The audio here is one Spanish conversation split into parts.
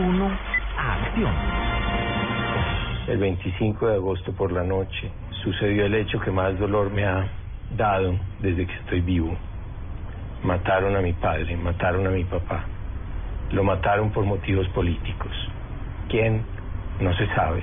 1, acción. El 25 de agosto por la noche sucedió el hecho que más dolor me ha dado desde que estoy vivo. Mataron a mi padre, mataron a mi papá. Lo mataron por motivos políticos. ¿Quién? No se sabe.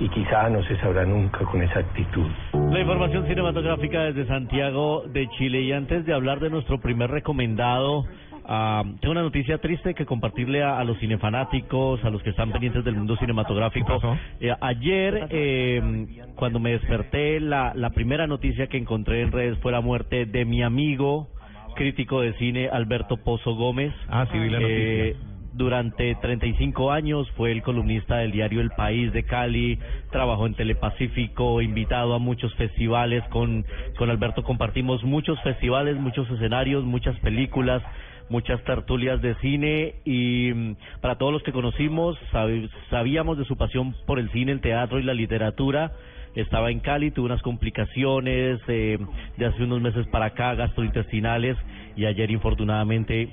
Y quizá no se sabrá nunca con exactitud. La información cinematográfica desde Santiago de Chile. Y antes de hablar de nuestro primer recomendado, ah, tengo una noticia triste que compartirle a, a los cinefanáticos, a los que están pendientes del mundo cinematográfico. Eh, ayer, eh, cuando me desperté, la, la primera noticia que encontré en redes fue la muerte de mi amigo, crítico de cine, Alberto Pozo Gómez. Ah, sí, vi la Eh, noticia. durante 35 años fue el columnista del diario El País de Cali, trabajó en Telepacífico, invitado a muchos festivales, con, con Alberto compartimos muchos festivales, muchos escenarios, muchas películas, muchas tertulias de cine y mm, para todos los que conocimos sab- sabíamos de su pasión por el cine, el teatro y la literatura. Estaba en Cali, tuvo unas complicaciones eh, de hace unos meses para acá, gastrointestinales, y ayer infortunadamente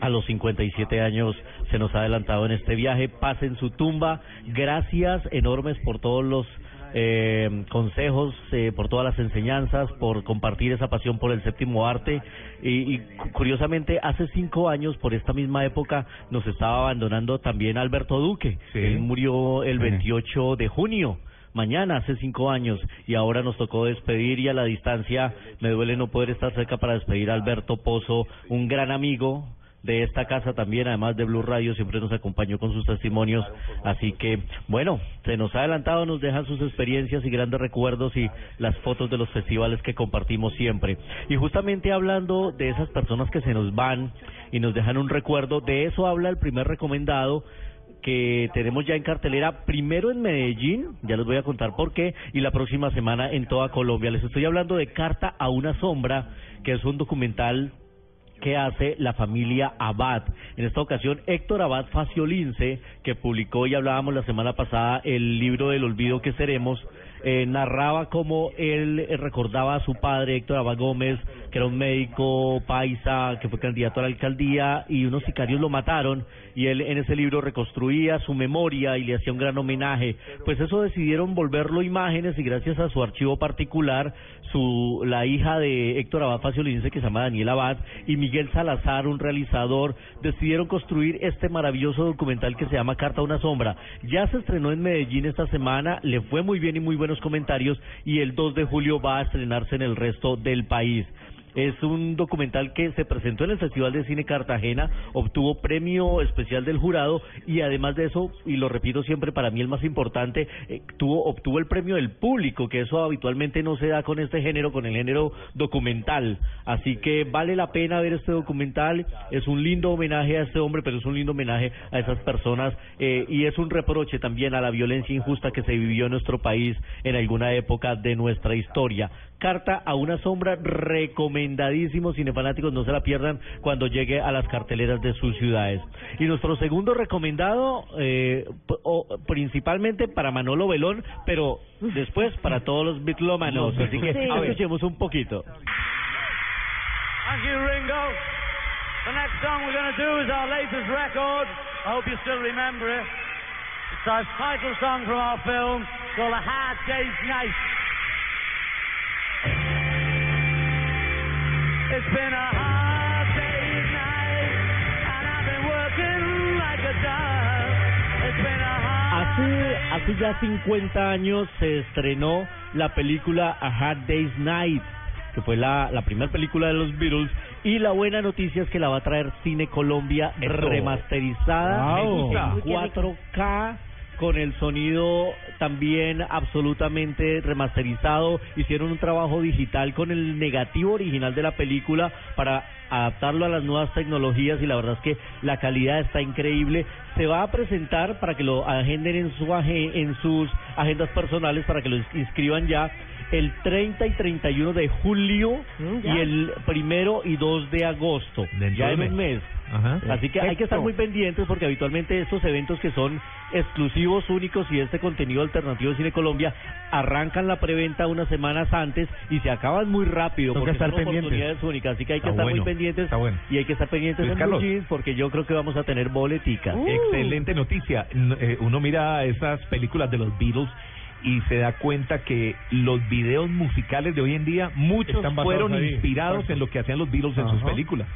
a los 57 años se nos ha adelantado en este viaje. Paz en su tumba. Gracias enormes por todos los eh, consejos, eh, por todas las enseñanzas, por compartir esa pasión por el séptimo arte. Y, y cu- curiosamente, hace cinco años, por esta misma época, nos estaba abandonando también Alberto Duque. Sí. Él murió el Sí. 28 de junio. Mañana, hace cinco años, y ahora nos tocó despedir y a la distancia me duele no poder estar cerca para despedir a Alberto Pozo, un gran amigo, de esta casa también, además de Blue Radio, siempre nos acompañó con sus testimonios. Así que, bueno, se nos ha adelantado, nos dejan sus experiencias y grandes recuerdos y las fotos de los festivales que compartimos siempre. Y justamente hablando de esas personas que se nos van y nos dejan un recuerdo, de eso habla el primer recomendado que tenemos ya en cartelera, primero en Medellín, ya les voy a contar por qué, y la próxima semana en toda Colombia. Les estoy hablando de Carta a una sombra, que es un documental que hace la familia Abad. En esta ocasión, Héctor Abad Faciolince, que publicó y hablábamos la semana pasada el libro del olvido que seremos, eh, narraba cómo él eh, recordaba a su padre, Héctor Abad Gómez, que era un médico paisa, que fue candidato a la alcaldía, y unos sicarios lo mataron, y él en ese libro reconstruía su memoria y le hacía un gran homenaje. Pues eso decidieron volverlo imágenes, y gracias a su archivo particular, su la hija de Héctor Abad Faciolince, que se llama Daniel Abad, y Miguel Salazar, un realizador, decidieron construir este maravilloso documental que se llama Carta a una sombra. Ya se estrenó en Medellín esta semana, le fue muy bien y muy buenos comentarios, y el 2 de julio va a estrenarse en el resto del país. Es un documental que se presentó en el Festival de Cine Cartagena, obtuvo premio especial del jurado y además de eso, y lo repito siempre, para mí el más importante, eh, tuvo, obtuvo el premio del público, que eso habitualmente no se da con este género, con el género documental. Así que vale la pena ver este documental, es un lindo homenaje a este hombre, pero es un lindo homenaje a esas personas eh, y es un reproche también a la violencia injusta que se vivió en nuestro país en alguna época de nuestra historia. Carta a una sombra, recomendadísimo, cinefanáticos, no se la pierdan cuando llegue a las carteleras de sus ciudades. Y nuestro segundo recomendado, eh, o- principalmente para Manolo Belón, pero después para todos los bitlómanos. Así que Sí. escuchemos un poquito. Thank you, Ringo. The next song we're going to do is our latest record. I hope you still remember it. It's our title song from our film called A Hard Day's Night. Hace, hace ya 50 años se estrenó la película A Hard Day's Night, que fue la, la primera película de los Beatles. Y la buena noticia es que la va a traer Cine Colombia Eso. remasterizada Wow. en Me gusta. 4K con el sonido también absolutamente remasterizado. Hicieron un trabajo digital con el negativo original de la película para adaptarlo a las nuevas tecnologías y la verdad es que la calidad está increíble. Se va a presentar para que lo agenden en, su en sus agendas personales, para que lo inscriban ya el 30 y 31 de julio Mm, y el primero y 2 de agosto, Dentro ya de en un un mes. Ajá. Así que hay que estar muy pendientes porque habitualmente estos eventos que son exclusivos, únicos y este contenido alternativo de Cine Colombia arrancan la preventa unas semanas antes y se acaban muy rápido porque estar son pendientes. oportunidades únicas. Así que hay que Está estar bueno, muy pendientes está bueno. y hay que estar pendientes Luis en Blue Carlos. Jeans porque yo creo que vamos a tener boleticas. Excelente noticia. Eh, uno mira esas películas de los Beatles y se da cuenta que los videos musicales de hoy en día, muchos fueron ahí. inspirados en lo que hacían los Beatles en sus películas.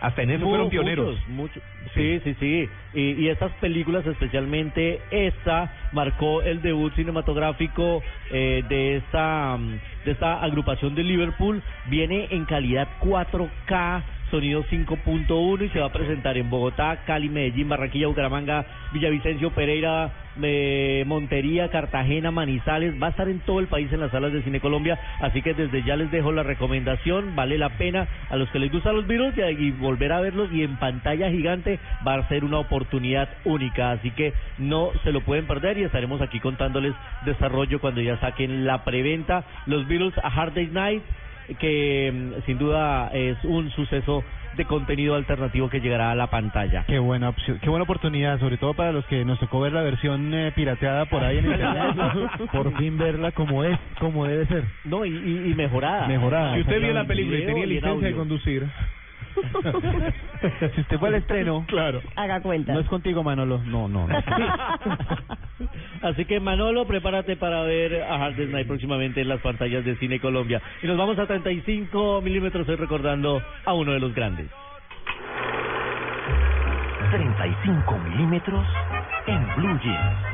Hasta en eso fueron pioneros. muchos, muchos. Sí, sí, sí. Y, y estas películas, especialmente esta, marcó el debut cinematográfico eh, de esta mm, de esta agrupación de Liverpool. Viene en calidad 4K. Sonido 5.1 y se va a presentar en Bogotá, Cali, Medellín, Barranquilla, Bucaramanga, Villavicencio, Pereira, eh, Montería, Cartagena, Manizales. Va a estar en todo el país en las salas de Cine Colombia. Así que desde ya les dejo la recomendación. Vale la pena a los que les gustan los virus y, y volver a verlos. Y en pantalla gigante va a ser una oportunidad única. Así que no se lo pueden perder y estaremos aquí contándoles desarrollo cuando ya saquen la preventa. Los Beatles a Hard Day Night que mm, sin duda es un suceso de contenido alternativo que llegará a la pantalla. Qué buena opción, qué buena oportunidad, sobre todo para los que nos tocó ver la versión eh, pirateada por ahí en internet. por fin verla como es, como debe ser. No, y, y, y mejorada. Mejorada. Si usted vio la película y tenía licencia de conducir, si usted fue al estreno, claro. Haga cuenta. no es contigo Manolo, no, no, no. Así que Manolo, prepárate para ver a Hard Night próximamente en las pantallas de Cine Colombia. Y nos vamos a 35 milímetros hoy recordando a uno de los grandes. 35 milímetros en Blue Jeans.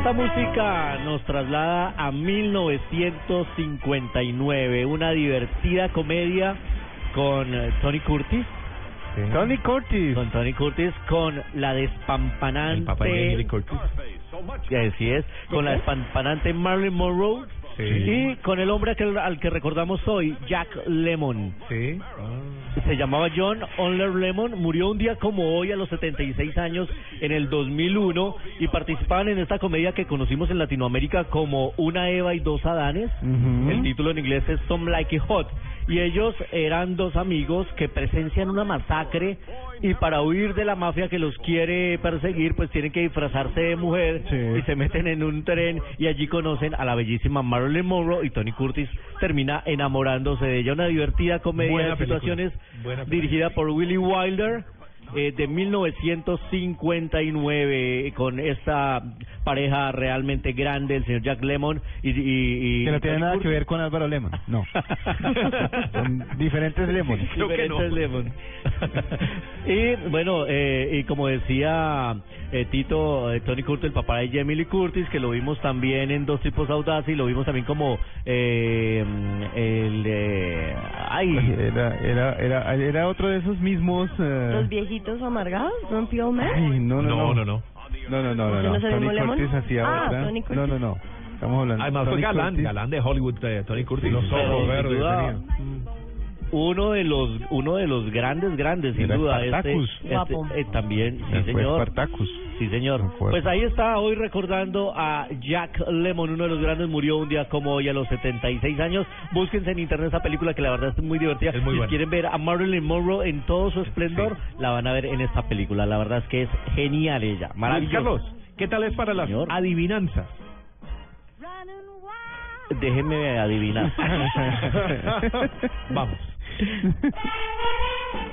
Esta música nos traslada a 1959, una divertida comedia con eh, Tony Curtis. Tony Curtis. Con Tony Curtis, con la El papá de despampanante. Curtis. Sí, Así es, con la despampanante Marilyn Monroe. Sí. Y con el hombre que- al que recordamos hoy, Jack Lemon. Sí. Se llamaba John Onler Lemon, murió un día como hoy a los 76 años en el 2001 y participaban en esta comedia que conocimos en Latinoamérica como Una Eva y dos Adanes. El título en inglés es Some Like It Hot. Y ellos eran dos amigos que presencian una masacre y para huir de la mafia que los quiere perseguir, pues tienen que disfrazarse de mujer Sí. y se meten en un tren y allí conocen a la bellísima Marilyn Monroe y Tony Curtis termina enamorándose de ella. Una divertida comedia Buena de situaciones dirigida por Willy Wilder. eh, de 1959 con esta pareja realmente grande el señor Jack Lemon y, y, y Que no tiene nada que ver con Álvaro Lemon, no. Son diferentes Lemon. Creo que no. Diferentes Lemon. y bueno, eh, y como decía eh, Tito, eh, Tony Curtis, el papá de Jamie Lee Curtis, que lo vimos también en Dos Tipos Audaces y lo vimos también como eh, el... Eh, ay, Era, era, era, era otro de esos mismos. eh, Los viejitos amargados, Man. Ay, no, no, No, no. no, no. No, no, no, no. ¿Ese no. Tony? Curtis hacía Ah, otra. Tony Curtis. No, no, no. Estamos hablando. Además fue Tony galán, Curtis. galán de Hollywood, eh, Tony Curtis. Los ojos sin verdes duda, tenía. uno de los uno de los grandes grandes sin Era duda este, Spartacus. este, Guapo. eh, también sí Fue señor Spartacus. Sí señor. Pues ahí está hoy recordando a Jack Lemon uno de los grandes murió un día como hoy a los 76 años. Búsquense en internet esa película que la verdad es muy divertida. Es muy si buena. quieren ver a Marilyn Monroe en todo su esplendor la van a ver en esta película. La verdad es que es genial ella. Luis maravillosa Carlos, ¿qué tal es para las Señor. adivinanzas? déjenme adivinar. Vamos.